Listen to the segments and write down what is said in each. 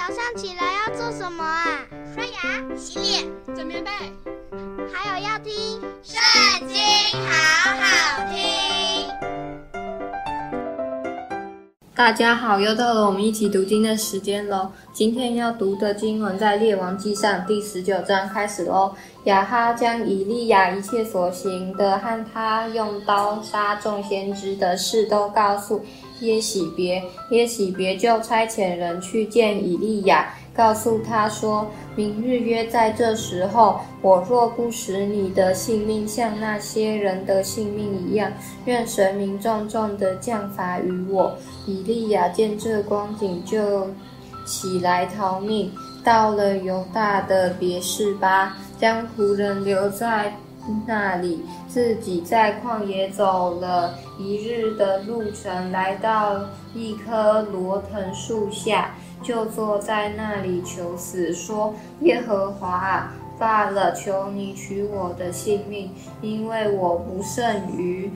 早上起来要做什么啊？刷牙、洗脸、整棉被，还有要听《圣经》，好好听。大家好，又到了我们一起读经的时间喽。今天要读的经文在《列王记上》第十九章开始喽。亚哈将以利亚一切所行的和他用刀杀众先知的事都告诉耶喜别，耶喜别就差遣人去见以利亚，告诉他说：“明日约在这时候，我若不使你的性命像那些人的性命一样，愿神明重重的降罚于我。”以利亚见这光景，就起来逃命，到了犹大的别是巴，将仆人留在那里，自己在旷野走了一日的路程，来到一棵罗藤树下，就坐在那里求死，说：“耶和华啊，罢了，求你取我的性命，因为我不胜于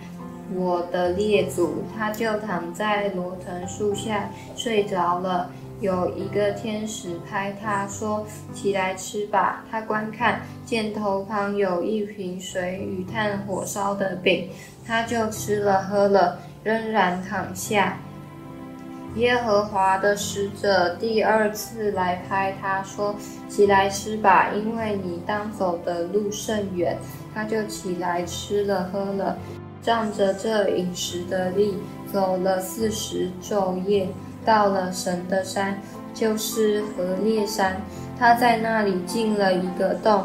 我的列祖。”他就躺在罗藤树下睡着了。有一个天使拍他说：“起来吃吧。”他观看，见头旁有一瓶水与炭火烧的饼，他就吃了喝了，仍然躺下。耶和华的使者第二次来拍他说：“起来吃吧，因为你当走的路甚远。”他就起来吃了喝了，仗着这饮食的力，走了四十昼夜。到了神的山，就是何烈山，他在那里进了一个洞，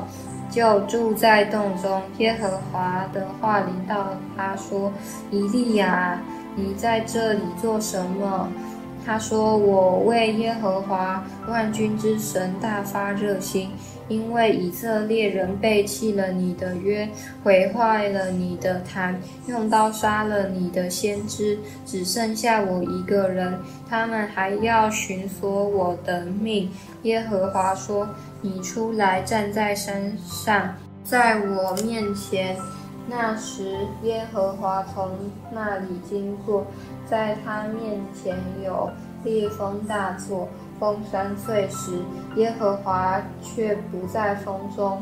就住在洞中。耶和华的话临到他说：“以利亚，你在这里做什么？”他说：“我为耶和华万军之神大发热心，因为以色列人背弃了你的约，毁坏了你的坛，用刀杀了你的先知，只剩下我一个人，他们还要寻索我的命。”耶和华说：“你出来站在山上，在我面前。”那时，耶和华从那里经过，在他面前有烈风大作，风山碎石。耶和华却不在风中，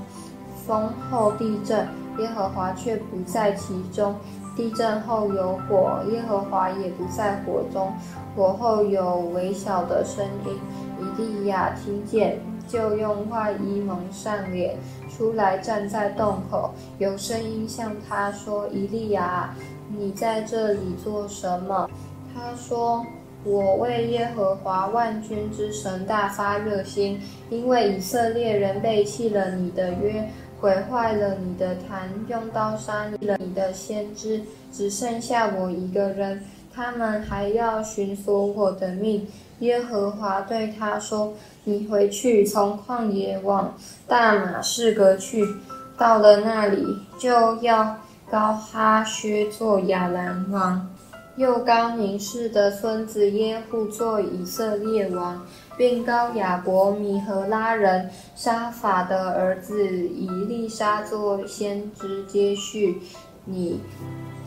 风后地震，耶和华却不在其中。地震后有火，耶和华也不在火中。火后有微小的声音，以利亚听见。就用外衣蒙上脸，出来站在洞口，有声音向他说：“以利亚，你在这里做什么？”他说：“我为耶和华万军之神大发热心，因为以色列人背弃了你的约，毁坏了你的坛，用刀杀了你的先知，只剩下我一个人，他们还要寻索我的命。”耶和华对他说：“你回去，从旷野往大马士革去，到了那里，就要高哈薛做亚兰王，又高宁示的孙子耶户做以色列王，并高雅伯米和拉人沙法的儿子以利沙做先知，接续你。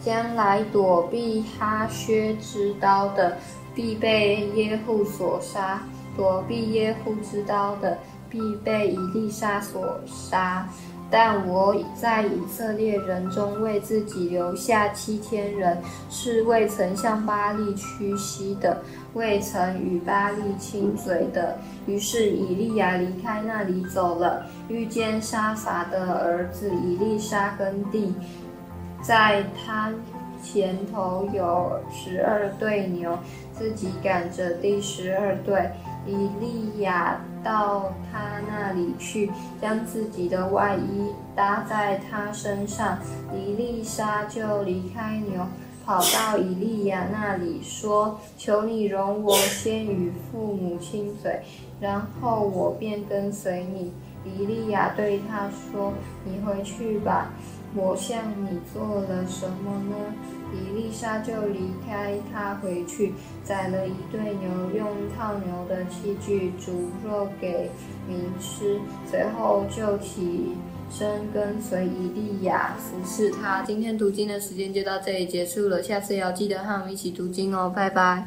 将来躲避哈薛之刀的。”必被耶户所杀，躲避耶户之刀的，必被以利沙所杀。但我在以色列人中为自己留下七千人，是未曾向巴力屈膝的，未曾与巴力亲嘴的。于是以利亚离开那里走了，遇见沙法的儿子以利沙跟地，在他。前头有十二对牛，自己赶着第十二对。以利亚到他那里去，将自己的外衣搭在他身上。伊丽莎就离开牛，跑到以利亚那里说：“求你容我先与父母亲嘴，然后我便跟随你。”伊利亚对他说：“你回去吧。”我向你做了什么呢？伊丽莎就离开他回去，宰了一对牛，用套牛的器具煮肉给民吃，随后就起身跟随伊利亚服侍他。今天读经的时间就到这里结束了，下次也要记得和我们一起读经哦，拜拜。